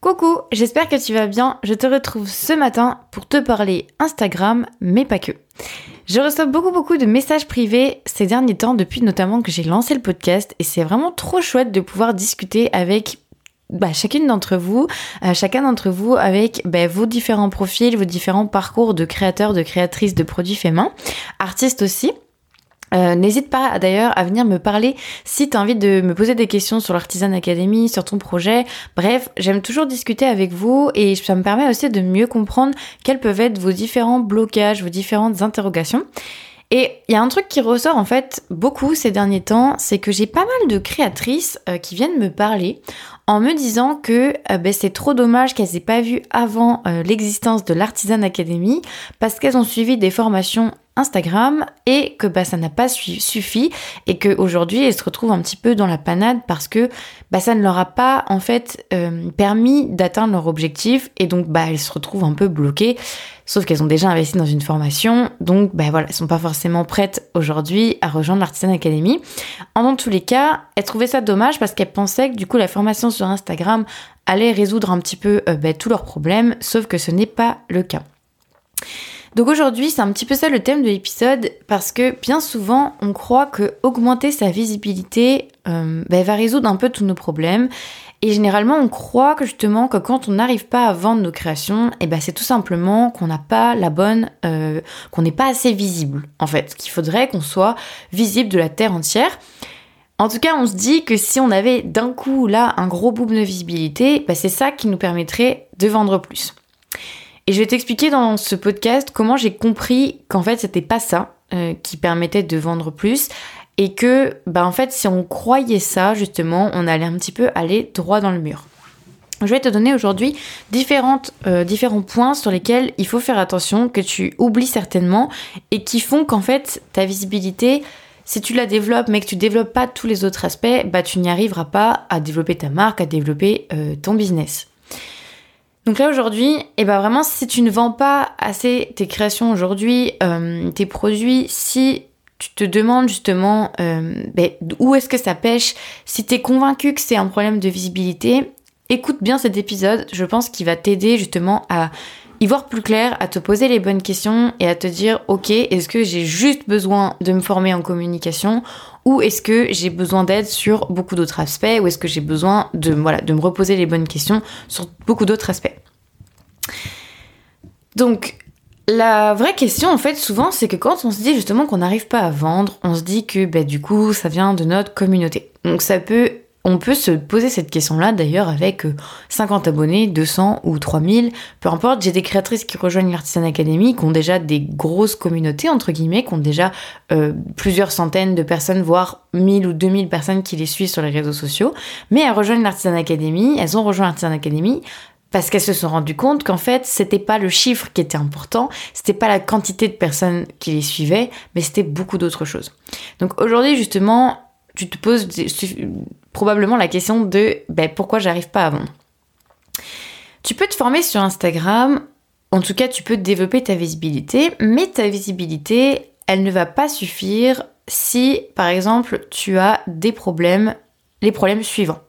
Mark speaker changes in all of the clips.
Speaker 1: Coucou, j'espère que tu vas bien. Je te retrouve ce matin pour te parler Instagram, mais pas que. Je reçois beaucoup beaucoup de messages privés ces derniers temps depuis notamment que j'ai lancé le podcast et c'est vraiment trop chouette de pouvoir discuter avec bah, chacune d'entre vous, euh, chacun d'entre vous avec bah, vos différents profils, vos différents parcours de créateurs, de créatrices de produits faits main, artistes aussi. Euh, n'hésite pas d'ailleurs à venir me parler si tu as envie de me poser des questions sur l'Artisan Academy, sur ton projet. Bref, j'aime toujours discuter avec vous et ça me permet aussi de mieux comprendre quels peuvent être vos différents blocages, vos différentes interrogations. Et il y a un truc qui ressort en fait beaucoup ces derniers temps, c'est que j'ai pas mal de créatrices euh, qui viennent me parler en me disant que euh, ben, c'est trop dommage qu'elles aient pas vu avant l'existence de l'Artisan Academy parce qu'elles ont suivi des formations Instagram et que bah, ça n'a pas suffi et qu'aujourd'hui elles se retrouvent un petit peu dans la panade parce que bah, ça ne leur a pas en fait euh, permis d'atteindre leur objectif et donc bah, elles se retrouvent un peu bloquées sauf qu'elles ont déjà investi dans une formation donc bah, voilà elles sont pas forcément prêtes aujourd'hui à rejoindre l'Artisan Academy. En tous les cas elles trouvaient ça dommage parce qu'elles pensaient que du coup la formation sur Instagram allait résoudre un petit peu euh, bah, tous leurs problèmes sauf que ce n'est pas le cas. Donc aujourd'hui, c'est un petit peu ça le thème de l'épisode parce que bien souvent, on croit que augmenter sa visibilité euh, bah, va résoudre un peu tous nos problèmes. Et généralement, on croit que justement que quand on n'arrive pas à vendre nos créations, et eh ben c'est tout simplement qu'on n'a pas la bonne, euh, qu'on n'est pas assez visible en fait, qu'il faudrait qu'on soit visible de la terre entière. En tout cas, on se dit que si on avait d'un coup là un gros boom de visibilité, bah, c'est ça qui nous permettrait de vendre plus. Et je vais t'expliquer dans ce podcast comment j'ai compris qu'en fait c'était pas ça euh, qui permettait de vendre plus et que bah en fait si on croyait ça justement on allait un petit peu aller droit dans le mur. Je vais te donner aujourd'hui euh, différents points sur lesquels il faut faire attention, que tu oublies certainement et qui font qu'en fait ta visibilité, si tu la développes mais que tu développes pas tous les autres aspects, bah tu n'y arriveras pas à développer ta marque, à développer euh, ton business. Donc là aujourd'hui, et eh ben vraiment si tu ne vends pas assez tes créations aujourd'hui, euh, tes produits, si tu te demandes justement euh, ben, où est-ce que ça pêche, si tu es convaincu que c'est un problème de visibilité, écoute bien cet épisode, je pense qu'il va t'aider justement à y voir plus clair, à te poser les bonnes questions et à te dire ok, est-ce que j'ai juste besoin de me former en communication ou est-ce que j'ai besoin d'aide sur beaucoup d'autres aspects ou est-ce que j'ai besoin de, voilà, de me reposer les bonnes questions sur beaucoup d'autres aspects? Donc la vraie question en fait souvent c'est que quand on se dit justement qu'on n'arrive pas à vendre, on se dit que bah, du coup ça vient de notre communauté. Donc ça peut on peut se poser cette question-là d'ailleurs avec 50 euh, abonnés, 200 ou 3000, peu importe. J'ai des créatrices qui rejoignent l'Artisan Academy, qui ont déjà des grosses communautés, entre guillemets, qui ont déjà euh, plusieurs centaines de personnes, voire 1000 ou 2000 personnes qui les suivent sur les réseaux sociaux. Mais elles rejoignent l'Artisan Academy, elles ont rejoint l'Artisan Academy parce qu'elles se sont rendues compte qu'en fait, c'était pas le chiffre qui était important, c'était pas la quantité de personnes qui les suivaient, mais c'était beaucoup d'autres choses. Donc aujourd'hui, justement, tu te poses probablement la question de ben, pourquoi j'arrive pas à vendre. Tu peux te former sur Instagram, en tout cas tu peux développer ta visibilité, mais ta visibilité, elle ne va pas suffire si par exemple tu as des problèmes, les problèmes suivants.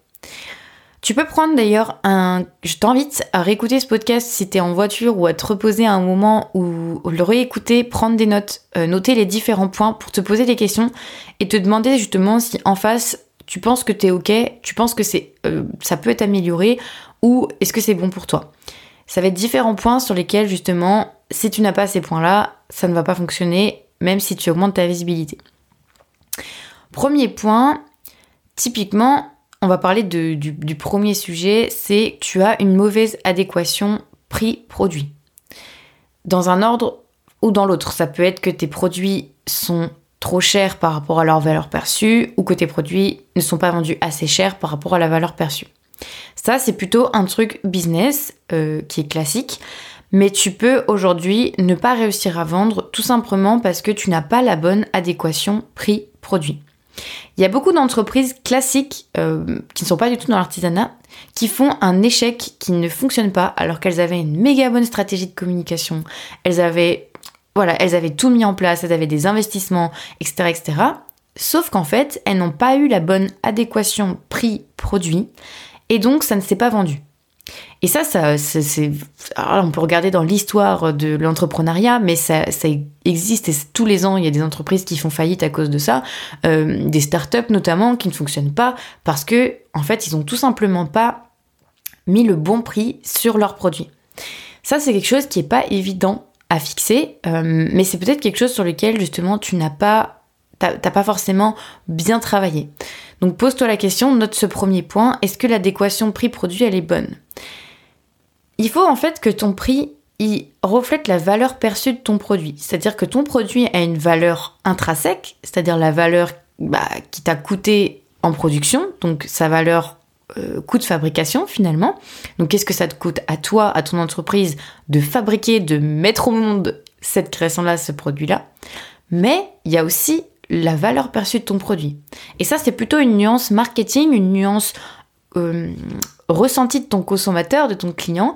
Speaker 1: Tu peux prendre d'ailleurs un... Je t'invite à réécouter ce podcast si tu es en voiture ou à te reposer à un moment ou le réécouter, prendre des notes, euh, noter les différents points pour te poser des questions et te demander justement si en face tu penses que tu es ok, tu penses que euh, ça peut être amélioré ou est-ce que c'est bon pour toi? Ça va être différents points sur lesquels justement, si tu n'as pas ces points-là, ça ne va pas fonctionner même si tu augmentes ta visibilité. Premier point, typiquement, on va parler du, premier sujet, c'est tu as une mauvaise adéquation prix-produit. Dans un ordre ou dans l'autre, ça peut être que tes produits sont trop chers par rapport à leur valeur perçue ou que tes produits ne sont pas vendus assez chers par rapport à la valeur perçue. Ça, c'est plutôt un truc business euh, qui est classique, mais tu peux aujourd'hui ne pas réussir à vendre tout simplement parce que tu n'as pas la bonne adéquation prix-produit. Il y a beaucoup d'entreprises classiques euh, qui ne sont pas du tout dans l'artisanat qui font un échec qui ne fonctionne pas alors qu'elles avaient une méga bonne stratégie de communication, elles avaient voilà, elles avaient tout mis en place, elles avaient des investissements, etc., etc. Sauf qu'en fait, elles n'ont pas eu la bonne adéquation prix-produit et donc ça ne s'est pas vendu. Et ça, ça c'est, on peut regarder dans l'histoire de l'entrepreneuriat, mais ça, ça, existe et tous les ans, il y a des entreprises qui font faillite à cause de ça, euh, des startups notamment qui ne fonctionnent pas parce que, en fait, ils ont tout simplement pas mis le bon prix sur leurs produits. Ça, c'est quelque chose qui est pas évident à fixer, euh, mais c'est peut-être quelque chose sur lequel justement tu n'as pas, t'as pas forcément bien travaillé. Donc pose-toi la question, note ce premier point, est-ce que l'adéquation prix-produit elle est bonne? Il faut en fait que ton prix il reflète la valeur perçue de ton produit. C'est-à-dire que ton produit a une valeur intrinsèque, c'est-à-dire la valeur bah, qui t'a coûté en production, donc sa valeur euh, coût de fabrication finalement. Donc qu'est-ce que ça te coûte à toi, à ton entreprise de fabriquer, de mettre au monde cette création-là, ce produit-là? Mais il y a aussi la valeur perçue de ton produit. Et ça, c'est plutôt une nuance marketing, une nuance euh, ressentie de ton consommateur, de ton client,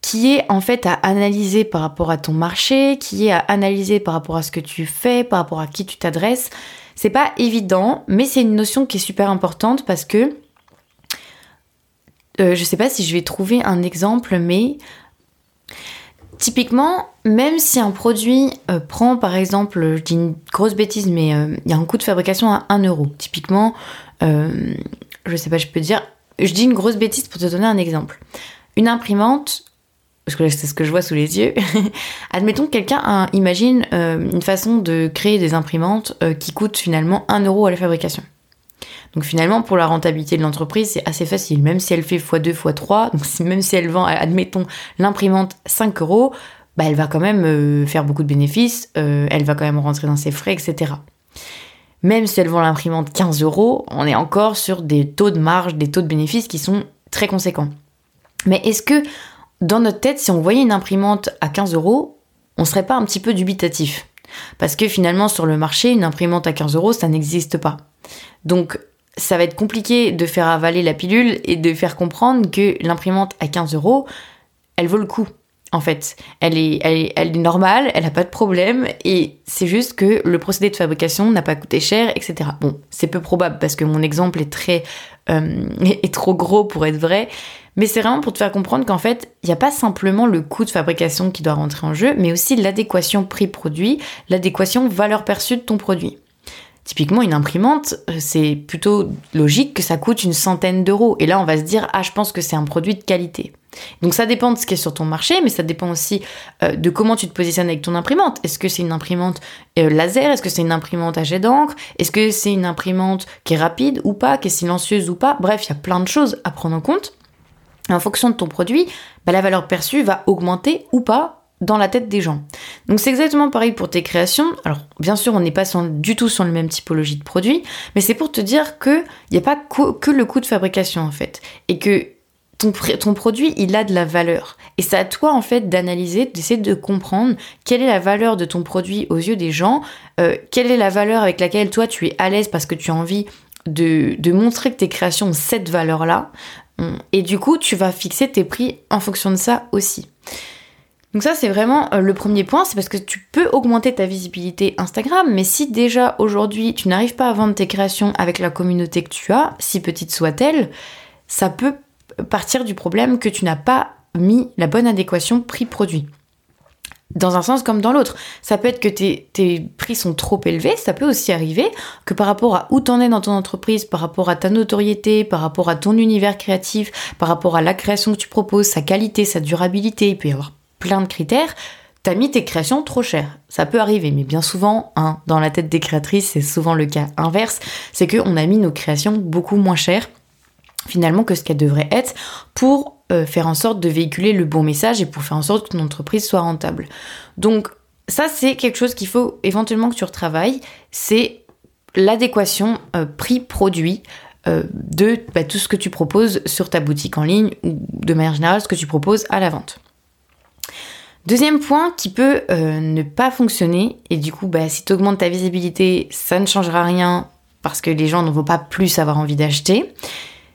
Speaker 1: qui est en fait à analyser par rapport à ton marché, qui est à analyser par rapport à ce que tu fais, par rapport à qui tu t'adresses. C'est pas évident, mais c'est une notion qui est super importante parce que euh, je sais pas si je vais trouver un exemple, mais Typiquement, même si un produit euh, prend par exemple, je dis une grosse bêtise, mais euh, il y a un coût de fabrication à 1 euro. Typiquement, euh, je sais pas, je peux dire, je dis une grosse bêtise pour te donner un exemple. Une imprimante, parce que c'est ce que je vois sous les yeux, admettons que quelqu'un imagine une façon de créer des imprimantes qui coûtent finalement 1 euro à la fabrication. Donc finalement, pour la rentabilité de l'entreprise, c'est assez facile. Même si elle fait x2, x3, donc même si elle vend, admettons, l'imprimante 5 euros, bah, elle va quand même euh, faire beaucoup de bénéfices, euh, elle va quand même rentrer dans ses frais, etc. Même si elle vend l'imprimante 15 euros, on est encore sur des taux de marge, des taux de bénéfices qui sont très conséquents. Mais est-ce que dans notre tête, si on voyait une imprimante à 15 euros, on serait pas un petit peu dubitatif? Parce que finalement, sur le marché, une imprimante à 15 euros, ça n'existe pas. Donc, ça va être compliqué de faire avaler la pilule et de faire comprendre que l'imprimante à 15 euros, elle vaut le coup. En fait, elle est, elle est, normale, elle n'a pas de problème, et c'est juste que le procédé de fabrication n'a pas coûté cher, etc. Bon, c'est peu probable parce que mon exemple est très euh, est trop gros pour être vrai, mais c'est vraiment pour te faire comprendre qu'en fait, il n'y a pas simplement le coût de fabrication qui doit rentrer en jeu, mais aussi l'adéquation prix-produit, l'adéquation valeur perçue de ton produit. Typiquement, une imprimante, euh, c'est plutôt logique que ça coûte une centaine d'euros. Et là, on va se dire, ah, je pense que c'est un produit de qualité. Donc ça dépend de ce qui est sur ton marché, mais ça dépend aussi euh, de comment tu te positionnes avec ton imprimante. Est-ce que c'est une imprimante euh, laser? Est-ce que c'est une imprimante à jet d'encre? Est-ce que c'est une imprimante qui est rapide ou pas, qui est silencieuse ou pas? Bref, il y a plein de choses à prendre en compte. en fonction de ton produit, bah, la valeur perçue va augmenter ou pas dans la tête des gens. Donc c'est exactement pareil pour tes créations. Alors bien sûr, on n'est pas du tout sur la même typologie de produit, mais c'est pour te dire que il n'y a pas que, le coût de fabrication en fait, et que ton, produit, il a de la valeur. Et c'est à toi en fait d'analyser, d'essayer de comprendre quelle est la valeur de ton produit aux yeux des gens, euh, quelle est la valeur avec laquelle toi tu es à l'aise parce que tu as envie de, de montrer que tes créations ont cette valeur-là. Et du coup, tu vas fixer tes prix en fonction de ça aussi. Donc ça, c'est vraiment euh, le premier point, c'est parce que tu peux augmenter ta visibilité Instagram, mais si déjà aujourd'hui tu n'arrives pas à vendre tes créations avec la communauté que tu as, si petite soit-elle, ça peut partir du problème que tu n'as pas mis la bonne adéquation prix-produit. Dans un sens comme dans l'autre. Ça peut être que tes, prix sont trop élevés, ça peut aussi arriver que par rapport à où t'en es dans ton entreprise, par rapport à ta notoriété, par rapport à ton univers créatif, par rapport à la création que tu proposes, sa qualité, sa durabilité, il peut y avoir plein de critères, t'as mis tes créations trop chères. Ça peut arriver, mais bien souvent, hein, dans la tête des créatrices, c'est souvent le cas inverse, c'est qu'on a mis nos créations beaucoup moins chères finalement que ce qu'elles devraient être pour euh, faire en sorte de véhiculer le bon message et pour faire en sorte que ton entreprise soit rentable. Donc ça, c'est quelque chose qu'il faut éventuellement que tu retravailles, c'est l'adéquation euh, prix-produit. Euh, de bah, tout ce que tu proposes sur ta boutique en ligne ou de manière générale ce que tu proposes à la vente. Deuxième point qui peut euh, ne pas fonctionner, et du coup, bah, si tu augmentes ta visibilité, ça ne changera rien parce que les gens ne vont pas plus avoir envie d'acheter,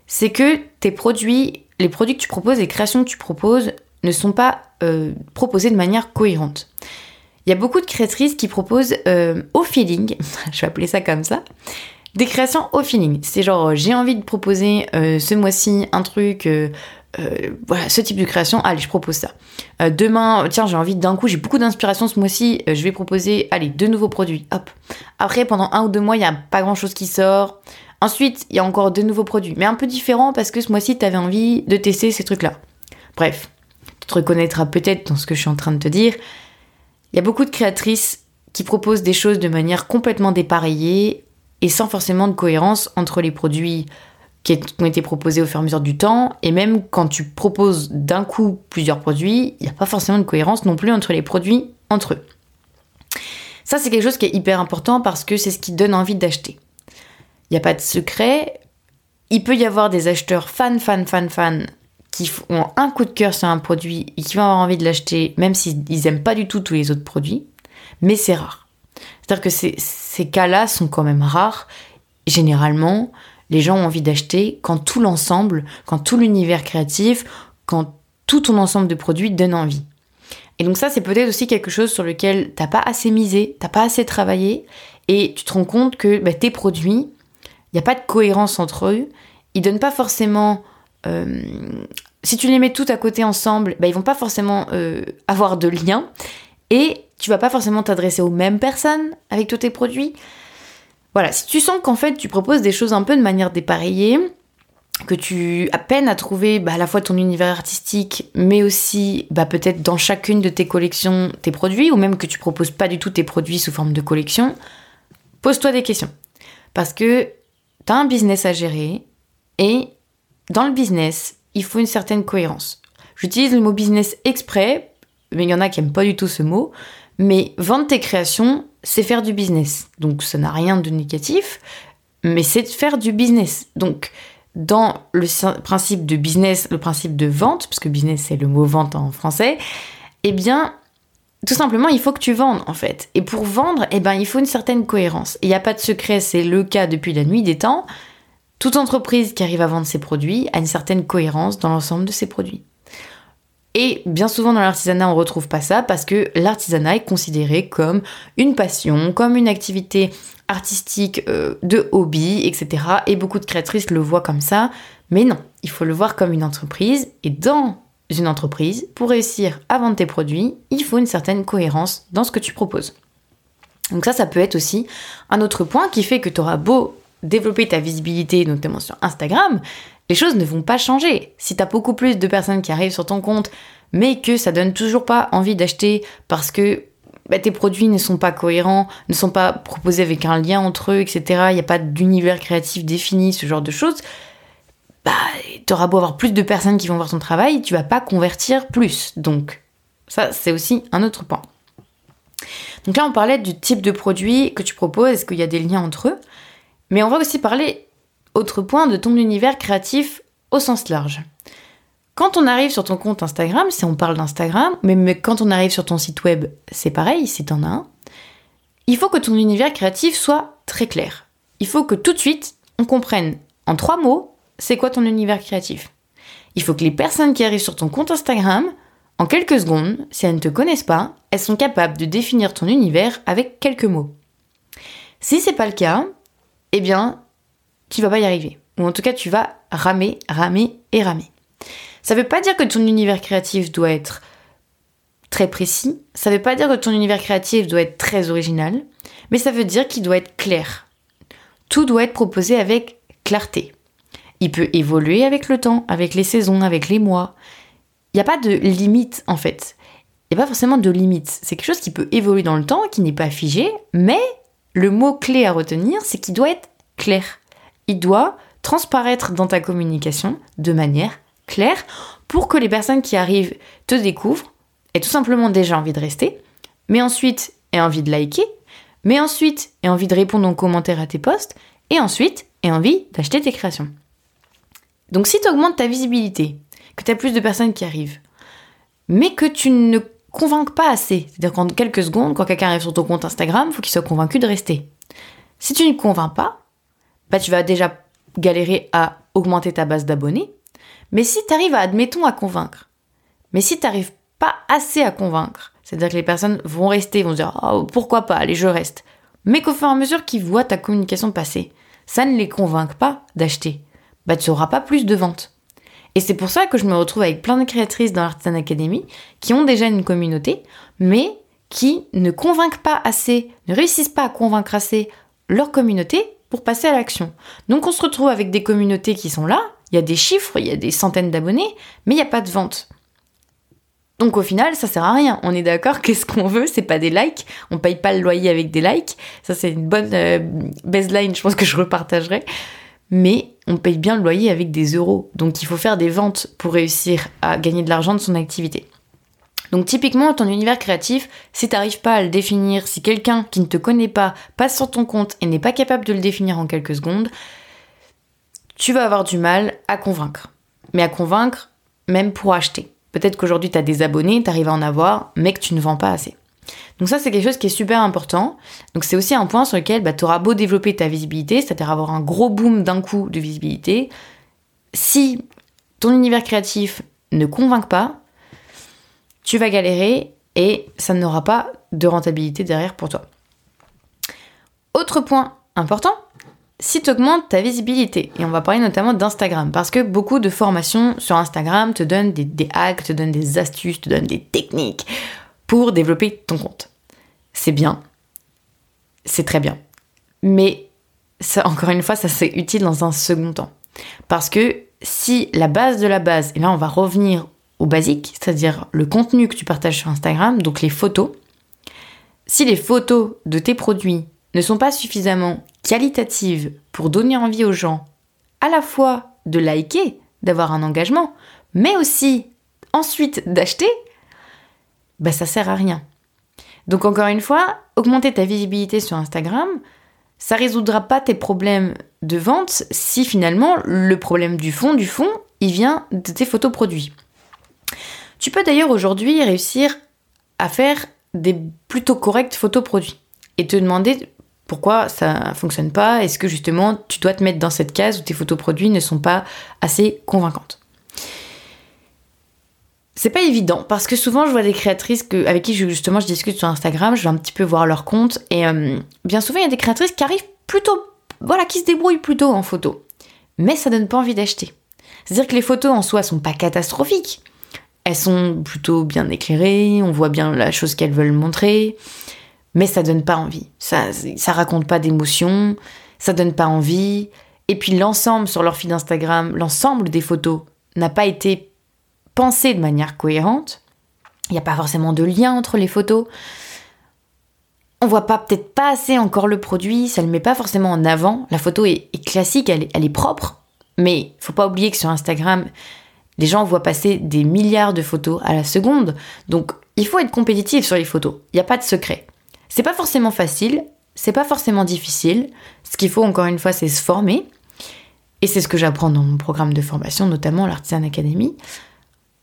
Speaker 1: c'est que tes produits, les produits que tu proposes, les créations que tu proposes, ne sont pas euh, proposés de manière cohérente. Il y a beaucoup de créatrices qui proposent euh, au feeling, je vais appeler ça comme ça, des créations au feeling. C'est genre, j'ai envie de proposer ce mois-ci un truc euh, voilà, ce type de création, allez, je propose ça. Euh, demain, tiens, j'ai envie d'un coup, j'ai beaucoup d'inspiration ce mois-ci, je vais proposer, allez, deux nouveaux produits, hop. Après, pendant un ou deux mois, il n'y a pas grand-chose qui sort. Ensuite, il y a encore deux nouveaux produits, mais un peu différents parce que ce mois-ci, tu avais envie de tester ces trucs-là. Bref, tu te reconnaîtras peut-être dans ce que je suis en train de te dire. Il y a beaucoup de créatrices qui proposent des choses de manière complètement dépareillée et sans forcément de cohérence entre les produits qui ont été proposés au fur et à mesure du temps. Et même quand tu proposes d'un coup plusieurs produits, il n'y a pas forcément de cohérence non plus entre les produits entre eux. Ça, c'est quelque chose qui est hyper important parce que c'est ce qui donne envie d'acheter. Il n'y a pas de secret. Il peut y avoir des acheteurs fans, fans, fans, fans qui ont un coup de cœur sur un produit et qui vont avoir envie de l'acheter même s'ils n'aiment pas du tout tous les autres produits. Mais c'est rare. C'est-à-dire que ces, ces cas-là sont quand même rares. Généralement, les gens ont envie d'acheter quand tout l'ensemble, quand tout l'univers créatif, quand tout ton ensemble de produits donne envie. Et donc ça, c'est peut-être aussi quelque chose sur lequel t'as pas assez misé, t'as pas assez travaillé, et tu te rends compte que bah, tes produits, il n'y a pas de cohérence entre eux, ils donnent pas forcément... Euh, si tu les mets tout à côté ensemble, bah, ils vont pas forcément euh, avoir de lien, et tu vas pas forcément t'adresser aux mêmes personnes avec tous tes produits. Voilà, si tu sens qu'en fait tu proposes des choses un peu de manière dépareillée, que tu as peine à trouver bah, à la fois ton univers artistique, mais aussi bah, peut-être dans chacune de tes collections tes produits, ou même que tu proposes pas du tout tes produits sous forme de collection, pose-toi des questions. Parce que tu as un business à gérer, et dans le business, il faut une certaine cohérence. J'utilise le mot business exprès, mais il y en a qui n'aiment pas du tout ce mot, mais vendre tes créations, c'est faire du business. Donc ça n'a rien de négatif, mais c'est faire du business. Donc dans le principe de business, le principe de vente, parce que business c'est le mot vente en français, eh bien tout simplement, il faut que tu vendes en fait. Et pour vendre, eh ben, il faut une certaine cohérence. Il n'y a pas de secret, c'est le cas depuis la nuit des temps. Toute entreprise qui arrive à vendre ses produits a une certaine cohérence dans l'ensemble de ses produits. Et bien souvent dans l'artisanat, on retrouve pas ça parce que l'artisanat est considéré comme une passion, comme une activité artistique euh, de hobby, etc. Et beaucoup de créatrices le voient comme ça. Mais non, il faut le voir comme une entreprise. Et dans une entreprise, pour réussir à vendre tes produits, il faut une certaine cohérence dans ce que tu proposes. Donc ça, ça peut être aussi un autre point qui fait que tu auras beau développer ta visibilité, notamment sur Instagram, les choses ne vont pas changer. Si tu as beaucoup plus de personnes qui arrivent sur ton compte, mais que ça donne toujours pas envie d'acheter parce que bah, tes produits ne sont pas cohérents, ne sont pas proposés avec un lien entre eux, etc. Il n'y a pas d'univers créatif défini, ce genre de choses. Bah, auras beau avoir plus de personnes qui vont voir ton travail, tu vas pas convertir plus. Donc, ça, c'est aussi un autre point. Donc là, on parlait du type de produit que tu proposes, est-ce qu'il y a des liens entre eux? Mais on va aussi parler autre point de ton univers créatif au sens large. Quand on arrive sur ton compte Instagram, si on parle d'Instagram, mais, quand on arrive sur ton site web, c'est pareil, si t'en as un, il faut que ton univers créatif soit très clair. Il faut que tout de suite, on comprenne en trois mots, c'est quoi ton univers créatif. Il faut que les personnes qui arrivent sur ton compte Instagram, en quelques secondes, si elles ne te connaissent pas, elles sont capables de définir ton univers avec quelques mots. Si c'est pas le cas, eh bien, tu vas pas y arriver. Ou en tout cas, tu vas ramer, ramer et ramer. Ça veut pas dire que ton univers créatif doit être très précis, ça veut pas dire que ton univers créatif doit être très original, mais ça veut dire qu'il doit être clair. Tout doit être proposé avec clarté. Il peut évoluer avec le temps, avec les saisons, avec les mois. Il n'y a pas de limite en fait. Il n'y a pas forcément de limite. C'est quelque chose qui peut évoluer dans le temps, qui n'est pas figé, mais le mot clé à retenir, c'est qu'il doit être clair il doit transparaître dans ta communication de manière claire pour que les personnes qui arrivent te découvrent aient tout simplement déjà envie de rester, mais ensuite aient envie de liker, mais ensuite aient envie de répondre en commentaire à tes posts, et ensuite aient envie d'acheter tes créations. Donc si tu augmentes ta visibilité, que tu as plus de personnes qui arrivent, mais que tu ne convainques pas assez, c'est-à-dire qu'en quelques secondes, quand quelqu'un arrive sur ton compte Instagram, il faut qu'il soit convaincu de rester. Si tu ne convaincs pas, bah, tu vas déjà galérer à augmenter ta base d'abonnés. Mais si tu arrives à, admettons, à convaincre, mais si tu n'arrives pas assez à convaincre, c'est-à-dire que les personnes vont rester, vont se dire oh, pourquoi pas, allez, je reste. Mais qu'au fur et à mesure qu'ils voient ta communication passer, ça ne les convainc pas d'acheter. Bah, tu n'auras pas plus de ventes. Et c'est pour ça que je me retrouve avec plein de créatrices dans l'Artisan Academy qui ont déjà une communauté, mais qui ne convainquent pas assez, ne réussissent pas à convaincre assez leur communauté pour passer à l'action. Donc on se retrouve avec des communautés qui sont là, il y a des chiffres, il y a des centaines d'abonnés, mais il n'y a pas de vente. Donc au final, ça sert à rien. On est d'accord quest ce qu'on veut, c'est pas des likes. On paye pas le loyer avec des likes. Ça, c'est une bonne euh, baseline, je pense que je repartagerai mais on paye bien le loyer avec des euros. Donc il faut faire des ventes pour réussir à gagner de l'argent de son activité. Donc typiquement, ton univers créatif, si tu n'arrives pas à le définir, si quelqu'un qui ne te connaît pas passe sur ton compte et n'est pas capable de le définir en quelques secondes, tu vas avoir du mal à convaincre. Mais à convaincre, même pour acheter. Peut-être qu'aujourd'hui tu as des abonnés, tu arrives à en avoir, mais que tu ne vends pas assez. Donc ça, c'est quelque chose qui est super important. Donc c'est aussi un point sur lequel bah, tu auras beau développer ta visibilité, c'est-à-dire avoir un gros boom d'un coup de visibilité. Si ton univers créatif ne convainc pas, tu vas galérer et ça n'aura pas de rentabilité derrière pour toi. Autre point important, si tu augmentes ta visibilité, et on va parler notamment d'Instagram, parce que beaucoup de formations sur Instagram te donnent des, hacks, te donnent des astuces, te donnent des techniques pour développer ton compte. C'est bien, c'est très bien. Mais ça, encore une fois, ça c'est utile dans un second temps. Parce que si la base de la base, et là on va revenir au basique, c'est-à-dire le contenu que tu partages sur Instagram, donc les photos, si les photos de tes produits ne sont pas suffisamment qualitatives pour donner envie aux gens à la fois de liker, d'avoir un engagement, mais aussi ensuite d'acheter, bah ça sert à rien. Donc encore une fois, augmenter ta visibilité sur Instagram, ça résoudra pas tes problèmes de vente si finalement le problème du fond du fond, il vient de tes photos produits. Tu peux d'ailleurs aujourd'hui réussir à faire des plutôt correctes photos produits et te demander pourquoi ça fonctionne pas, est-ce que justement tu dois te mettre dans cette case où tes photos produits ne sont pas assez convaincantes? C'est pas évident parce que souvent je vois des créatrices avec qui justement je discute sur Instagram, je vais un petit peu voir leur compte et euh, bien souvent il y a des créatrices qui arrivent plutôt, voilà, qui se débrouillent plutôt en photo, mais ça donne pas envie d'acheter. C'est-à-dire que les photos en soi sont pas catastrophiques, elles sont plutôt bien éclairées, on voit bien la chose qu'elles veulent montrer, mais ça donne pas envie. Ça, ça raconte pas d'émotion, ça donne pas envie. Et puis l'ensemble sur leur feed Instagram, l'ensemble des photos n'a pas été penser de manière cohérente. Il n'y a pas forcément de lien entre les photos. On voit pas peut-être pas assez encore le produit, ça le met pas forcément en avant. La photo est, classique, elle est, propre, mais faut pas oublier que sur Instagram, les gens voient passer des milliards de photos à la seconde. Donc il faut être compétitif sur les photos. Il n'y a pas de secret. C'est pas forcément facile, c'est pas forcément difficile. Ce qu'il faut encore une fois, c'est se former. Et c'est ce que j'apprends dans mon programme de formation, notamment l'Artisan Academy.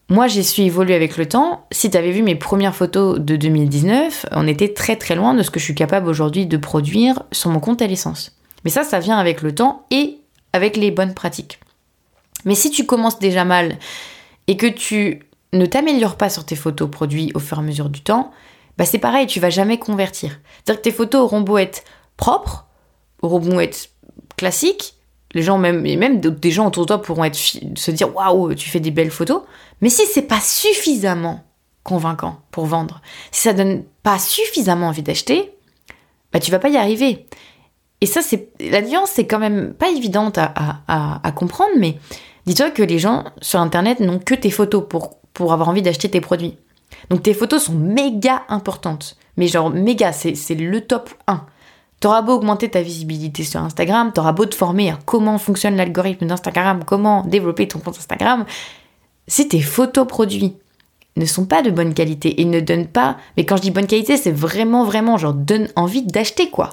Speaker 1: Moi, j'ai su évoluer avec le temps. Si tu avais vu mes premières photos de 2019, on était très très loin de ce que je suis capable aujourd'hui de produire sur mon compte à l'essence. Mais ça, ça vient avec le temps et avec les bonnes pratiques. Mais si tu commences déjà mal et que tu ne t'améliores pas sur tes photos produits au fur et à mesure du temps, bah c'est pareil, tu vas jamais convertir. C'est-à-dire que tes photos auront beau être propres, auront beau être classiques, les gens même et même des gens autour de toi pourront être se dire waouh tu fais des belles photos mais si c'est pas suffisamment convaincant pour vendre si ça donne pas suffisamment envie d'acheter bah tu vas pas y arriver et ça c'est la nuance c'est quand même pas évidente à, à, à comprendre mais dis-toi que les gens sur internet n'ont que tes photos pour pour avoir envie d'acheter tes produits donc tes photos sont méga importantes mais genre méga c'est le top 1 T'auras beau augmenter ta visibilité sur Instagram, t'auras beau te former à comment fonctionne l'algorithme d'Instagram, comment développer ton compte Instagram, si tes photos produits ne sont pas de bonne qualité et ne donnent pas, mais quand je dis bonne qualité, c'est vraiment vraiment genre donne envie d'acheter quoi.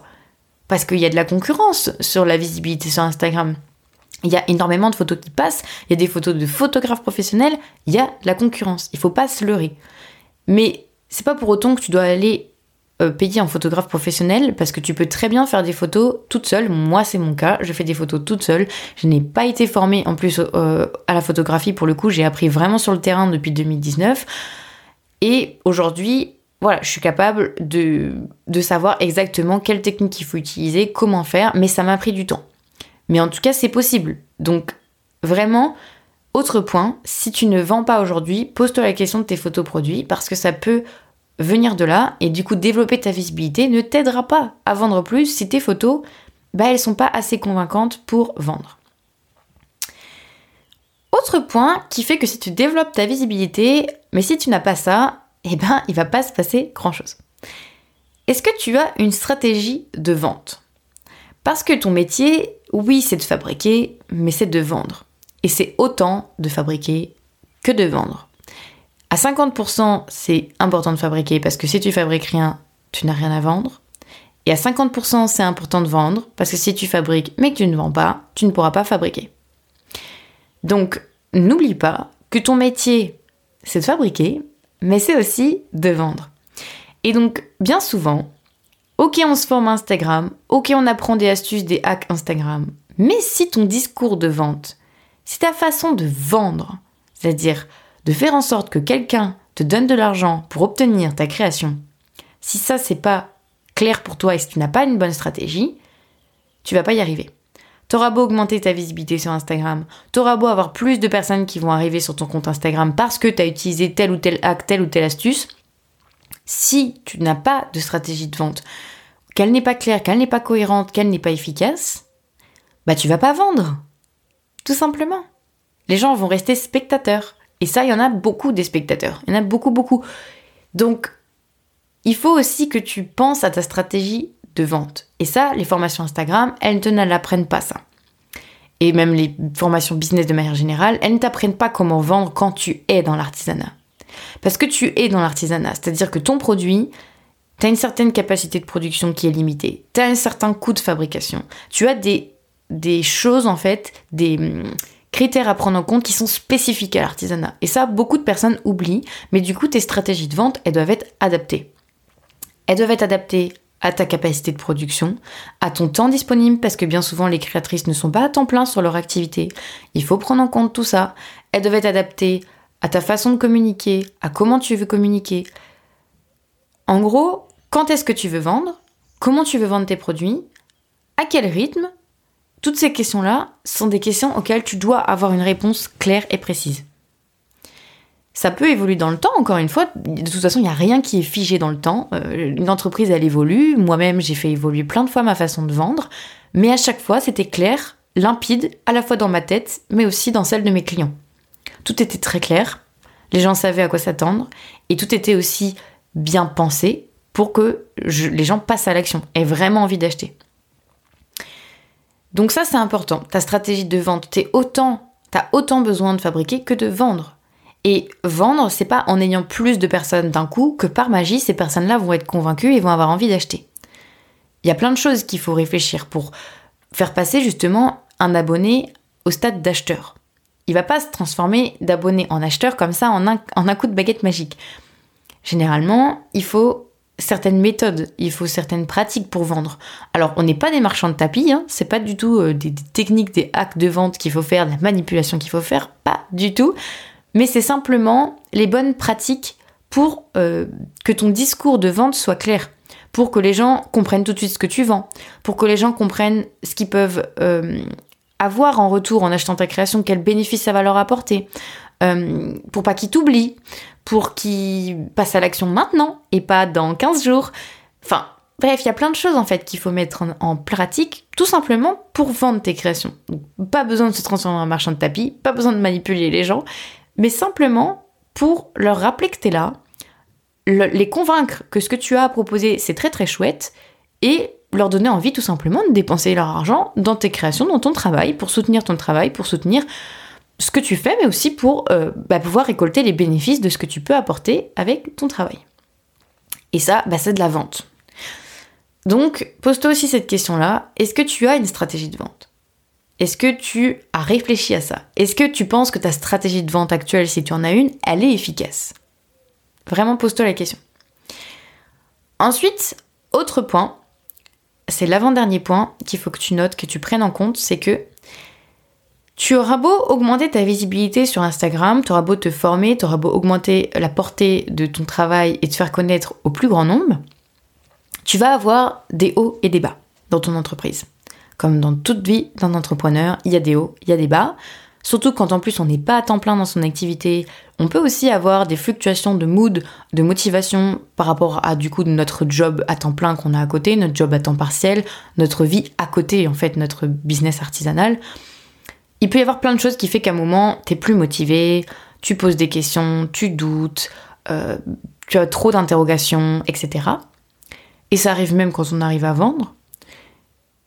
Speaker 1: Parce qu'il y a de la concurrence sur la visibilité sur Instagram. Il y a énormément de photos qui passent, il y a des photos de photographes professionnels, il y a la concurrence, il faut pas se leurrer. Mais c'est pas pour autant que tu dois aller euh, payer un photographe professionnel parce que tu peux très bien faire des photos toute seule. Moi, c'est mon cas. Je fais des photos toute seule. Je n'ai pas été formée en plus euh, à la photographie. Pour le coup, j'ai appris vraiment sur le terrain depuis 2019. Et aujourd'hui, voilà, je suis capable de savoir exactement quelle technique il faut utiliser, comment faire, mais ça m'a pris du temps. Mais en tout cas, c'est possible. Donc, vraiment, Autre point, si tu ne vends pas aujourd'hui, pose-toi la question de tes photos produits parce que ça peut venir de là et du coup développer ta visibilité ne t'aidera pas à vendre plus si tes photos, bah, elles sont pas assez convaincantes pour vendre. Autre point qui fait que si tu développes ta visibilité, mais si tu n'as pas ça, eh ben il va pas se passer grand chose. Est-ce que tu as une stratégie de vente? Parce que ton métier, oui, c'est de fabriquer, mais c'est de vendre. Et c'est autant de fabriquer que de vendre. À 50%, c'est important de fabriquer parce que si tu fabriques rien, tu n'as rien à vendre. Et à 50%, c'est important de vendre parce que si tu fabriques mais que tu ne vends pas, tu ne pourras pas fabriquer. Donc, n'oublie pas que ton métier, c'est de fabriquer, mais c'est aussi de vendre. Et donc, bien souvent, ok, on se forme Instagram, ok, on apprend des astuces, des hacks Instagram, mais si ton discours de vente, c'est ta façon de vendre, c'est-à-dire de faire en sorte que quelqu'un te donne de l'argent pour obtenir ta création, si ça c'est pas clair pour toi et si tu n'as pas une bonne stratégie, tu vas pas y arriver. T'auras beau augmenter ta visibilité sur Instagram, t'auras beau avoir plus de personnes qui vont arriver sur ton compte Instagram parce que tu as utilisé tel ou tel hack, telle ou telle astuce, si tu n'as pas de stratégie de vente, qu'elle n'est pas claire, qu'elle n'est pas cohérente, qu'elle n'est pas efficace, bah tu vas pas vendre. Tout simplement. Les gens vont rester spectateurs. Et ça, il y en a beaucoup des spectateurs. Il y en a beaucoup, beaucoup. Donc, il faut aussi que tu penses à ta stratégie de vente. Et ça, les formations Instagram, elles ne l'apprennent pas ça. Et même les formations business de manière générale, elles ne t'apprennent pas comment vendre quand tu es dans l'artisanat. Parce que tu es dans l'artisanat, c'est-à-dire que ton produit, tu as une certaine capacité de production qui est limitée, tu as un certain coût de fabrication, tu as des, des choses en fait, des hum, critères à prendre en compte qui sont spécifiques à l'artisanat. Et ça, beaucoup de personnes oublient, mais du coup, tes stratégies de vente, elles doivent être adaptées. Elles doivent être adaptées à ta capacité de production, à ton temps disponible, parce que bien souvent les créatrices ne sont pas à temps plein sur leur activité. Il faut prendre en compte tout ça. Elles doivent être adaptées à ta façon de communiquer, à comment tu veux communiquer. En gros, quand est-ce que tu veux vendre? Comment tu veux vendre tes produits? À quel rythme? Toutes ces questions-là sont des questions auxquelles tu dois avoir une réponse claire et précise. Ça peut évoluer dans le temps, encore une fois. De toute façon, il n'y a rien qui est figé dans le temps. Euh, une entreprise, elle évolue. Moi-même, j'ai fait évoluer plein de fois ma façon de vendre. Mais à chaque fois, c'était clair, limpide, à la fois dans ma tête, mais aussi dans celle de mes clients. Tout était très clair, les gens savaient à quoi s'attendre, et tout était aussi bien pensé pour que les gens passent à l'action, aient vraiment envie d'acheter. Donc ça, c'est important. Ta stratégie de vente, t'es autant, t'as autant besoin de fabriquer que de vendre. Et vendre, c'est pas en ayant plus de personnes d'un coup que par magie, ces personnes-là vont être convaincues et vont avoir envie d'acheter. Il y a plein de choses qu'il faut réfléchir pour faire passer justement un abonné au stade d'acheteur il va pas se transformer d'abonné en acheteur comme ça en un, coup de baguette magique. Généralement, il faut certaines méthodes, il faut certaines pratiques pour vendre. Alors, on n'est pas des marchands de tapis, hein, c'est pas du tout euh, des, techniques, des hacks de vente qu'il faut faire, de la manipulation qu'il faut faire, pas du tout. Mais c'est simplement les bonnes pratiques pour euh, que ton discours de vente soit clair, pour que les gens comprennent tout de suite ce que tu vends, pour que les gens comprennent ce qu'ils peuvent euh, avoir en retour en achetant ta création, quel bénéfice ça va leur apporter, euh, pour pas qu'ils t'oublient, pour qu'ils passent à l'action maintenant et pas dans 15 jours. Enfin, bref, il y a plein de choses en fait qu'il faut mettre en, pratique, tout simplement pour vendre tes créations. pas besoin de se transformer en marchand de tapis, pas besoin de manipuler les gens, mais simplement pour leur rappeler que t'es là, les convaincre que ce que tu as à proposer c'est très très chouette et leur donner envie tout simplement de dépenser leur argent dans tes créations, dans ton travail, pour soutenir ton travail, pour soutenir ce que tu fais, mais aussi pour euh, bah, pouvoir récolter les bénéfices de ce que tu peux apporter avec ton travail. Et ça, bah, c'est de la vente. Donc, pose-toi aussi cette question-là. Est-ce que tu as une stratégie de vente? Est-ce que tu as réfléchi à ça? Est-ce que tu penses que ta stratégie de vente actuelle, si tu en as une, elle est efficace? Vraiment, pose-toi la question. Ensuite, autre point, c'est l'avant-dernier point qu'il faut que tu notes, que tu prennes en compte, c'est que tu auras beau augmenter ta visibilité sur Instagram, tu auras beau te former, tu auras beau augmenter la portée de ton travail et te faire connaître au plus grand nombre, tu vas avoir des hauts et des bas dans ton entreprise. Comme dans toute vie d'un entrepreneur, il y a des hauts, il y a des bas. Surtout quand en plus on n'est pas à temps plein dans son activité, on peut aussi avoir des fluctuations de mood, de motivation par rapport à du coup notre job à temps plein qu'on a à côté, notre job à temps partiel, notre vie à côté en fait, notre business artisanal. Il peut y avoir plein de choses qui fait qu'à un moment t'es plus motivé, tu poses des questions, tu doutes, euh, tu as trop d'interrogations, etc. Et ça arrive même quand on arrive à vendre.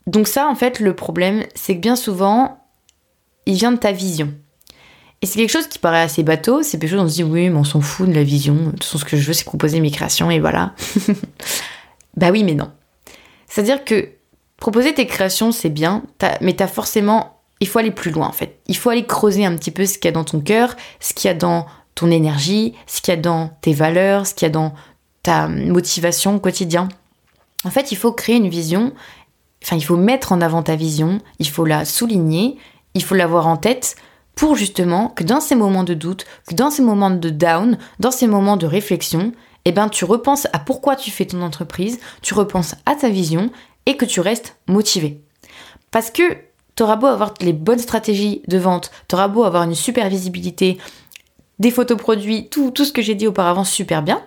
Speaker 1: Donc ça, en fait, le problème, c'est que bien souvent, il vient de ta vision. Et c'est quelque chose qui paraît assez bateau, c'est quelque chose on se dit oui, mais on s'en fout de la vision, de toute façon ce que je veux c'est proposer mes créations et voilà. bah oui, mais non. C'est-à-dire que proposer tes créations c'est bien, mais t'as forcément, il faut aller plus loin en fait. Il faut aller creuser un petit peu ce qu'il y a dans ton cœur, ce qu'il y a dans ton énergie, ce qu'il y a dans tes valeurs, ce qu'il y a dans ta motivation au quotidien. En fait, il faut créer une vision, enfin il faut mettre en avant ta vision, il faut la souligner, il faut l'avoir en tête pour justement que dans ces moments de doute, que dans ces moments de down, dans ces moments de réflexion, eh ben tu repenses à pourquoi tu fais ton entreprise, tu repenses à ta vision et que tu restes motivé. Parce que t'auras beau avoir les bonnes stratégies de vente, t'auras beau avoir une super visibilité, des photos produits, tout, tout ce que j'ai dit auparavant super bien,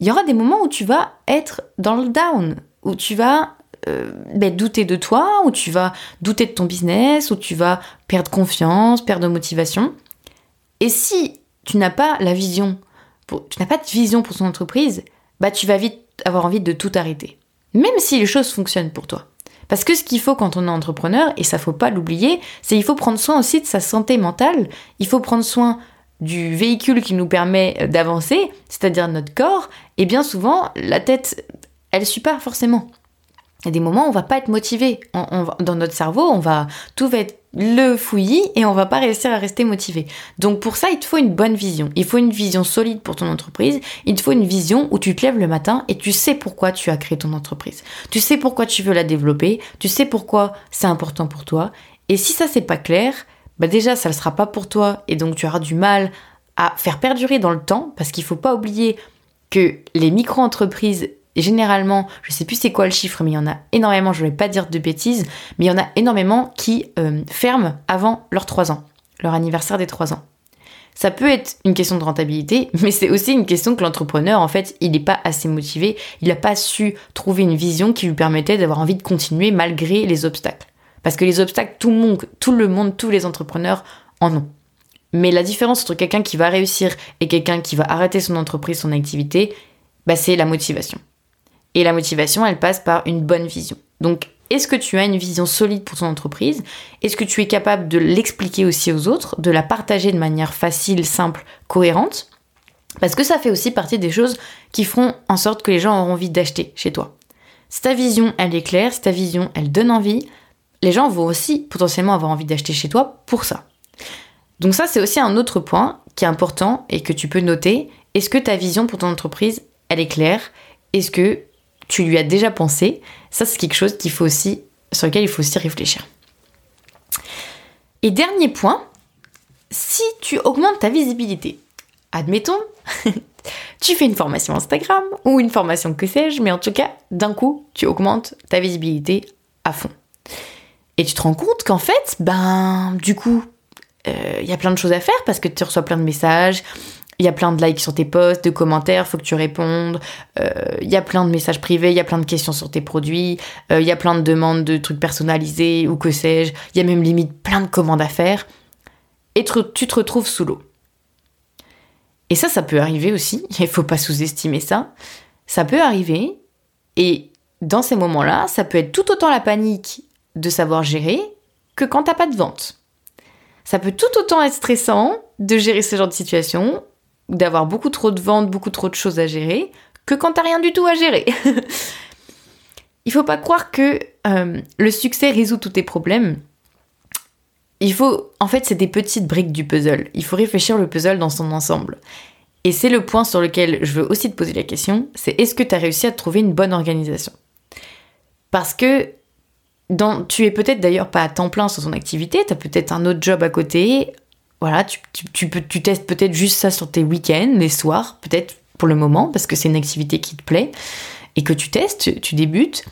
Speaker 1: il y aura des moments où tu vas être dans le down, où tu vas euh, ben, douter de toi, où tu vas douter de ton business, où tu vas perdre confiance, perdre motivation. Et si tu n'as pas la vision, pour, tu n'as pas de vision pour ton entreprise, bah tu vas vite avoir envie de tout arrêter. Même si les choses fonctionnent pour toi. Parce que ce qu'il faut quand on est entrepreneur, et ça faut pas l'oublier, c'est il faut prendre soin aussi de sa santé mentale, il faut prendre soin du véhicule qui nous permet d'avancer, c'est-à-dire notre corps, et bien souvent, la tête, elle suit pas forcément. Il y a des moments où on va pas être motivé. dans notre cerveau, on va tout va être le fouillis et on va pas réussir à rester motivé. Donc pour ça, il te faut une bonne vision. Il faut une vision solide pour ton entreprise. Il te faut une vision où tu te lèves le matin et tu sais pourquoi tu as créé ton entreprise. Tu sais pourquoi tu veux la développer. Tu sais pourquoi c'est important pour toi. Et si ça c'est pas clair, bah déjà ça ne sera pas pour toi et donc tu auras du mal à faire perdurer dans le temps parce qu'il faut pas oublier que les micro-entreprises généralement, je sais plus c'est quoi le chiffre, mais il y en a énormément, je ne vais pas dire de bêtises, mais il y en a énormément qui euh, ferment avant leurs 3 ans, leur anniversaire des 3 ans. Ça peut être une question de rentabilité, mais c'est aussi une question que l'entrepreneur, en fait, il n'est pas assez motivé, il n'a pas su trouver une vision qui lui permettait d'avoir envie de continuer malgré les obstacles. Parce que les obstacles, tout le monde, tout le monde, tous les entrepreneurs en ont. Mais la différence entre quelqu'un qui va réussir et quelqu'un qui va arrêter son entreprise, son activité, bah, c'est la motivation. Et la motivation, elle passe par une bonne vision. Donc, est-ce que tu as une vision solide pour ton entreprise? Est-ce que tu es capable de l'expliquer aussi aux autres, de la partager de manière facile, simple, cohérente? Parce que ça fait aussi partie des choses qui feront en sorte que les gens auront envie d'acheter chez toi. Si ta vision, elle est claire, si ta vision, elle donne envie, les gens vont aussi potentiellement avoir envie d'acheter chez toi pour ça. Donc ça, c'est aussi un autre point qui est important et que tu peux noter. Est-ce que ta vision pour ton entreprise, elle est claire? Est-ce que tu lui as déjà pensé Ça, c'est quelque chose qu'il faut aussi, sur lequel il faut aussi réfléchir. Et dernier point, si tu augmentes ta visibilité, admettons, tu fais une formation Instagram ou une formation que sais-je, mais en tout cas, d'un coup, tu augmentes ta visibilité à fond. Et tu te rends compte qu'en fait, ben, du coup, il euh, y a plein de choses à faire parce que tu reçois plein de messages, il y a plein de likes sur tes posts, de commentaires, faut que tu répondes, il euh, y a plein de messages privés, il y a plein de questions sur tes produits, il euh, y a plein de demandes de trucs personnalisés ou que sais-je, il y a même limite plein de commandes à faire, et tu te retrouves sous l'eau. Et ça, ça peut arriver aussi, il faut pas sous-estimer ça, ça peut arriver, et dans ces moments-là, ça peut être tout autant la panique de savoir gérer que quand t'as pas de vente. Ça peut tout autant être stressant de gérer ce genre de situation, d'avoir beaucoup trop de ventes, beaucoup trop de choses à gérer, que quand t'as rien du tout à gérer. Il faut pas croire que euh, le succès résout tous tes problèmes. Il faut, en fait, c'est des petites briques du puzzle. Il faut réfléchir le puzzle dans son ensemble. Et c'est le point sur lequel je veux aussi te poser la question, c'est est-ce que tu as réussi à trouver une bonne organisation? Parce que tu es peut-être d'ailleurs pas à temps plein sur ton activité, tu as peut-être un autre job à côté. Voilà, tu, tu, peux, tu testes peut-être juste ça sur tes week-ends, les soirs, peut-être pour le moment, parce que c'est une activité qui te plaît et que tu testes, tu, débutes.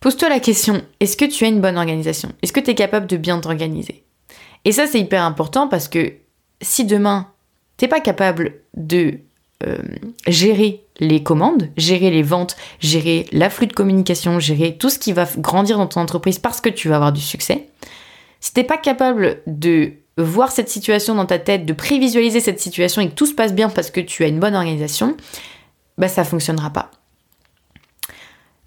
Speaker 1: Pose-toi la question, est-ce que tu as une bonne organisation? Est-ce que tu es capable de bien t'organiser? Et ça, c'est hyper important parce que si demain, t'es pas capable de euh, gérer les commandes, gérer les ventes, gérer l'afflux de communication, gérer tout ce qui va grandir dans ton entreprise parce que tu vas avoir du succès, si t'es pas capable de voir cette situation dans ta tête, de prévisualiser cette situation et que tout se passe bien parce que tu as une bonne organisation, bah ça fonctionnera pas.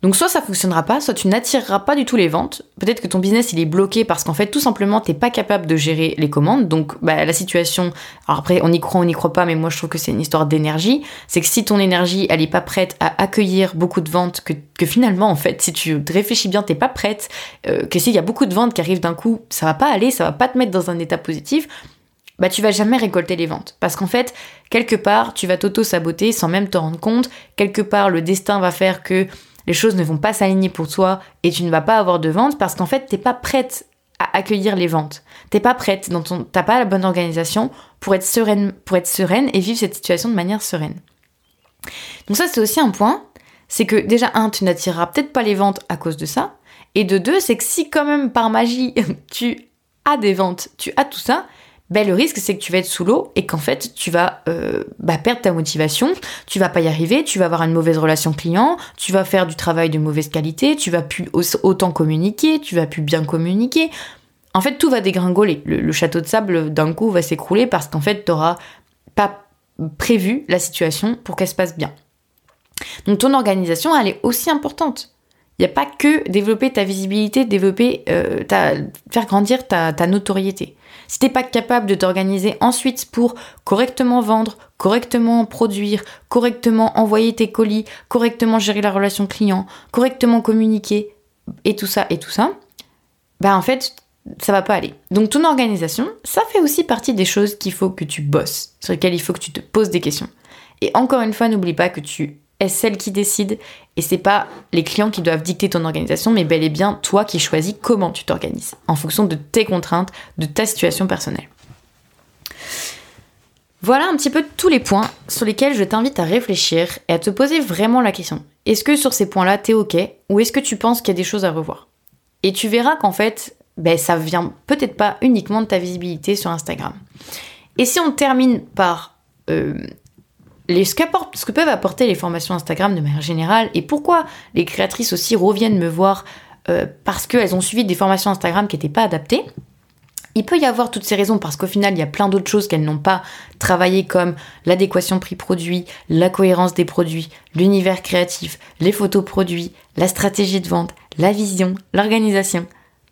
Speaker 1: Donc soit ça fonctionnera pas, soit tu n'attireras pas du tout les ventes. Peut-être que ton business il est bloqué parce qu'en fait tout simplement t'es pas capable de gérer les commandes. Donc bah, la situation, alors après on y croit, on n'y croit pas, mais moi je trouve que c'est une histoire d'énergie. C'est que si ton énergie elle est pas prête à accueillir beaucoup de ventes, que, finalement en fait si tu réfléchis bien t'es pas prête, euh, que s'il y a beaucoup de ventes qui arrivent d'un coup, ça va pas aller, ça va pas te mettre dans un état positif. Bah tu vas jamais récolter les ventes parce qu'en fait quelque part tu vas t'auto saboter sans même te rendre compte. Quelque part le destin va faire que les choses ne vont pas s'aligner pour toi et tu ne vas pas avoir de ventes parce qu'en fait, t'es pas prête à accueillir les ventes. T'es pas prête, t'as pas la bonne organisation pour être sereine, pour être sereine et vivre cette situation de manière sereine. Donc ça, c'est aussi un point, c'est que déjà un, tu n'attireras peut-être pas les ventes à cause de ça, et de deux, c'est que si quand même par magie tu as des ventes, tu as tout ça, ben, le risque c'est que tu vas être sous l'eau et qu'en fait tu vas euh, bah, perdre ta motivation, tu vas pas y arriver, tu vas avoir une mauvaise relation client, tu vas faire du travail de mauvaise qualité, tu vas plus autant communiquer, tu vas plus bien communiquer. En fait tout va dégringoler. Le, château de sable d'un coup va s'écrouler parce qu'en fait tu n'auras pas prévu la situation pour qu'elle se passe bien. Donc ton organisation elle est aussi importante. Il n'y a pas que développer ta visibilité, développer, euh, faire grandir ta notoriété. Si t'es pas capable de t'organiser ensuite pour correctement vendre, correctement produire, correctement envoyer tes colis, correctement gérer la relation client, correctement communiquer, et tout ça, et tout ça, bah en fait, ça va pas aller. Donc ton organisation, ça fait aussi partie des choses qu'il faut que tu bosses, sur lesquelles il faut que tu te poses des questions. Et encore une fois, n'oublie pas que tu est celle qui décide et c'est pas les clients qui doivent dicter ton organisation, mais bel et bien toi qui choisis comment tu t'organises en fonction de tes contraintes, de ta situation personnelle. Voilà un petit peu tous les points sur lesquels je t'invite à réfléchir et à te poser vraiment la question. Est-ce que sur ces points-là, t'es ok ou est-ce que tu penses qu'il y a des choses à revoir? Et tu verras qu'en fait, ben, ça vient peut-être pas uniquement de ta visibilité sur Instagram. Et si on termine par euh, ce, que peuvent apporter les formations Instagram de manière générale et pourquoi les créatrices aussi reviennent me voir euh, parce qu'elles ont suivi des formations Instagram qui n'étaient pas adaptées. Il peut y avoir toutes ces raisons parce qu'au final, il y a plein d'autres choses qu'elles n'ont pas travaillé comme l'adéquation prix-produit, la cohérence des produits, l'univers créatif, les photos produits, la stratégie de vente, la vision, l'organisation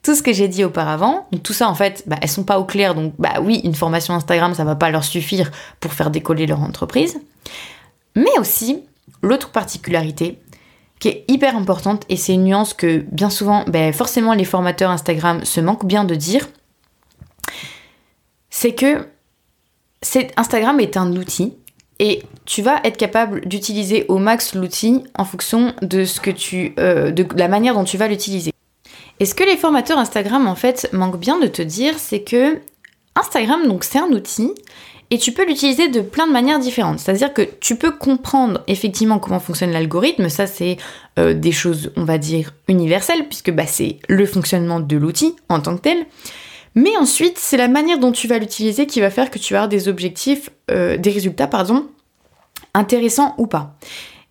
Speaker 1: tout ce que j'ai dit auparavant, tout ça en fait, bah, elles sont pas au clair, donc bah oui, une formation Instagram, ça va pas leur suffire pour faire décoller leur entreprise. Mais aussi, l'autre particularité qui est hyper importante, et c'est une nuance que bien souvent, bah, forcément les formateurs Instagram se manquent bien de dire, c'est que Instagram est un outil et tu vas être capable d'utiliser au max l'outil en fonction de ce que tu, euh, de la manière dont tu vas l'utiliser. Et ce que les formateurs Instagram en fait manquent bien de te dire, c'est que Instagram, donc c'est un outil et tu peux l'utiliser de plein de manières différentes. C'est-à-dire que tu peux comprendre effectivement comment fonctionne l'algorithme, ça c'est euh, des choses, on va dire, universelles, puisque bah, c'est le fonctionnement de l'outil en tant que tel. Mais ensuite, c'est la manière dont tu vas l'utiliser qui va faire que tu vas avoir des objectifs, euh, des résultats, pardon, intéressants ou pas.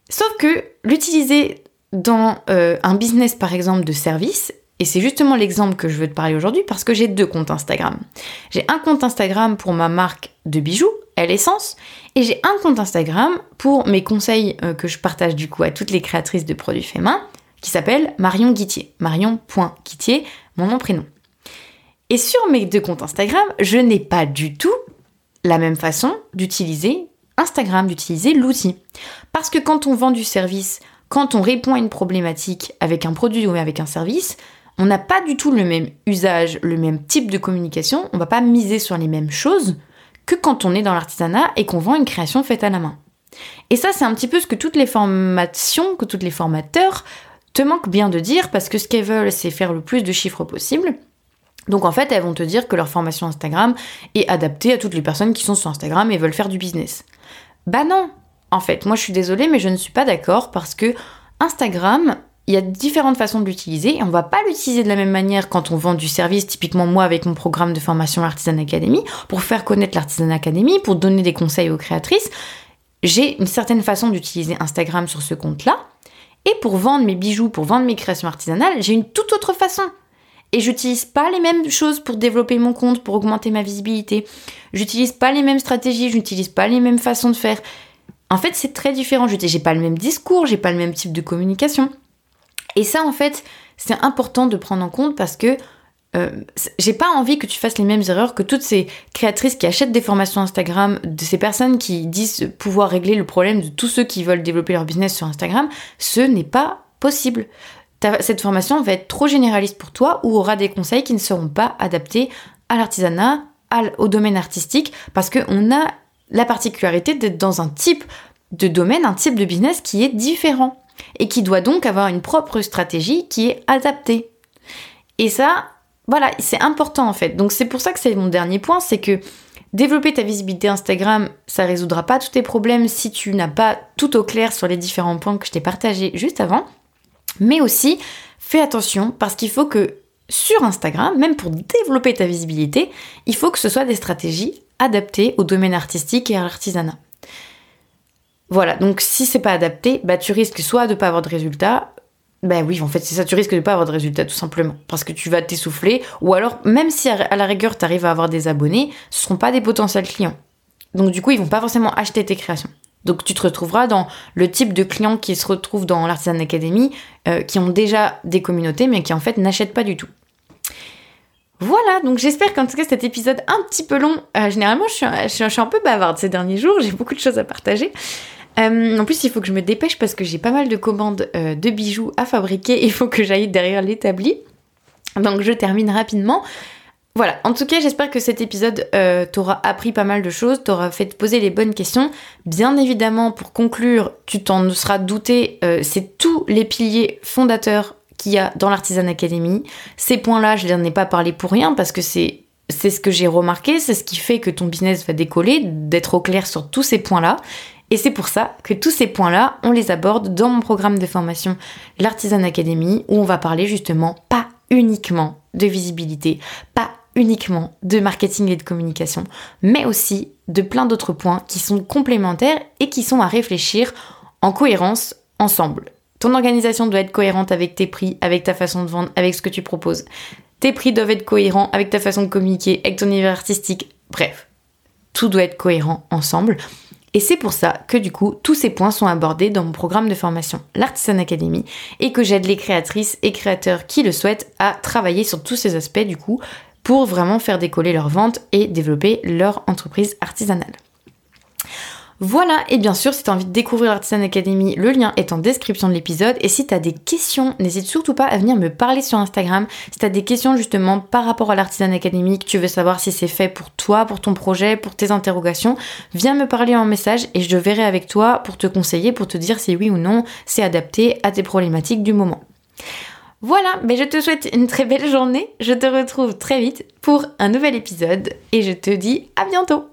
Speaker 1: Sauf que l'utiliser dans euh, un business par exemple de service, et c'est justement l'exemple que je veux te parler aujourd'hui parce que j'ai deux comptes Instagram. J'ai un compte Instagram pour ma marque de bijoux, Elle Essence, et j'ai un compte Instagram pour mes conseils euh, que je partage du coup à toutes les créatrices de produits faits main, qui s'appelle Marion Guitier. Marion.guitier, mon nom prénom. Et sur mes deux comptes Instagram, je n'ai pas du tout la même façon d'utiliser Instagram, d'utiliser l'outil. Parce que quand on vend du service, quand on répond à une problématique avec un produit ou avec un service, on n'a pas du tout le même usage, le même type de communication, on va pas miser sur les mêmes choses que quand on est dans l'artisanat et qu'on vend une création faite à la main. Et ça, c'est un petit peu ce que toutes les formations, que tous les formateurs te manquent bien de dire parce que ce qu'elles veulent, c'est faire le plus de chiffres possible. Donc en fait, elles vont te dire que leur formation Instagram est adaptée à toutes les personnes qui sont sur Instagram et veulent faire du business. Bah non En fait, moi je suis désolée, mais je ne suis pas d'accord parce que Instagram, il y a différentes façons de l'utiliser et on va pas l'utiliser de la même manière quand on vend du service, typiquement moi avec mon programme de formation Artisan Academy, pour faire connaître l'Artisan Academy, pour donner des conseils aux créatrices. J'ai une certaine façon d'utiliser Instagram sur ce compte-là. Et pour vendre mes bijoux, pour vendre mes créations artisanales, j'ai une toute autre façon. Et j'utilise pas les mêmes choses pour développer mon compte, pour augmenter ma visibilité. J'utilise pas les mêmes stratégies, j'utilise pas les mêmes façons de faire. En fait, c'est très différent. J'ai pas le même discours, j'ai pas le même type de communication. Et ça, en fait, c'est important de prendre en compte parce que euh, j'ai pas envie que tu fasses les mêmes erreurs que toutes ces créatrices qui achètent des formations Instagram, de ces personnes qui disent pouvoir régler le problème de tous ceux qui veulent développer leur business sur Instagram. Ce n'est pas possible. cette formation va être trop généraliste pour toi ou aura des conseils qui ne seront pas adaptés à l'artisanat, au domaine artistique, parce qu'on a la particularité d'être dans un type de domaine, un type de business qui est différent et qui doit donc avoir une propre stratégie qui est adaptée. Et ça, voilà, c'est important en fait. Donc c'est pour ça que c'est mon dernier point, c'est que développer ta visibilité Instagram, ça résoudra pas tous tes problèmes si tu n'as pas tout au clair sur les différents points que je t'ai partagés juste avant. Mais aussi, fais attention parce qu'il faut que sur Instagram, même pour développer ta visibilité, il faut que ce soit des stratégies adaptées au domaine artistique et à l'artisanat. Voilà, donc si c'est pas adapté, bah tu risques soit de pas avoir de résultats, bah oui, en fait, c'est ça, tu risques de pas avoir de résultats tout simplement. Parce que tu vas t'essouffler, ou alors, même si à la rigueur tu arrives à avoir des abonnés, ce seront pas des potentiels clients. Donc du coup, ils vont pas forcément acheter tes créations. Donc tu te retrouveras dans le type de clients qui se retrouvent dans l'Artisan Academy, euh, qui ont déjà des communautés, mais qui en fait n'achètent pas du tout. Voilà, donc j'espère qu'en tout cas cet épisode un petit peu long, euh, généralement je suis, je suis, un peu bavarde ces derniers jours, j'ai beaucoup de choses à partager. Euh, en plus, il faut que je me dépêche parce que j'ai pas mal de commandes euh, de bijoux à fabriquer. Il faut que j'aille derrière l'établi. Donc, je termine rapidement. Voilà, en tout cas, j'espère que cet épisode euh, t'aura appris pas mal de choses, t'aura fait te poser les bonnes questions. Bien évidemment, pour conclure, tu t'en seras douté, c'est tous les piliers fondateurs qu'il y a dans l'Artisan Academy. Ces points-là, je n'en ai pas parlé pour rien parce que c'est c'est ce que j'ai remarqué, c'est ce qui fait que ton business va décoller, d'être au clair sur tous ces points-là. Et c'est pour ça que tous ces points-là, on les aborde dans mon programme de formation l'Artisan Academy, où on va parler justement pas uniquement de visibilité, pas uniquement de marketing et de communication, mais aussi de plein d'autres points qui sont complémentaires et qui sont à réfléchir en cohérence ensemble. Ton organisation doit être cohérente avec tes prix, avec ta façon de vendre, avec ce que tu proposes. Tes prix doivent être cohérents avec ta façon de communiquer, avec ton univers artistique. Bref, tout doit être cohérent ensemble. Et c'est pour ça que du coup, tous ces points sont abordés dans mon programme de formation, l'Artisan Academy, et que j'aide les créatrices et créateurs qui le souhaitent à travailler sur tous ces aspects du coup pour vraiment faire décoller leur vente et développer leur entreprise artisanale. Voilà, et bien sûr, si tu as envie de découvrir l'Artisan Academy, le lien est en description de l'épisode. Et si tu as des questions, n'hésite surtout pas à venir me parler sur Instagram. Si tu as des questions justement par rapport à l'Artisan Academy, que tu veux savoir si c'est fait pour toi, pour ton projet, pour tes interrogations, viens me parler en message et je verrai avec toi pour te conseiller, pour te dire si oui ou non c'est adapté à tes problématiques du moment. Voilà, mais je te souhaite une très belle journée. Je te retrouve très vite pour un nouvel épisode et je te dis à bientôt.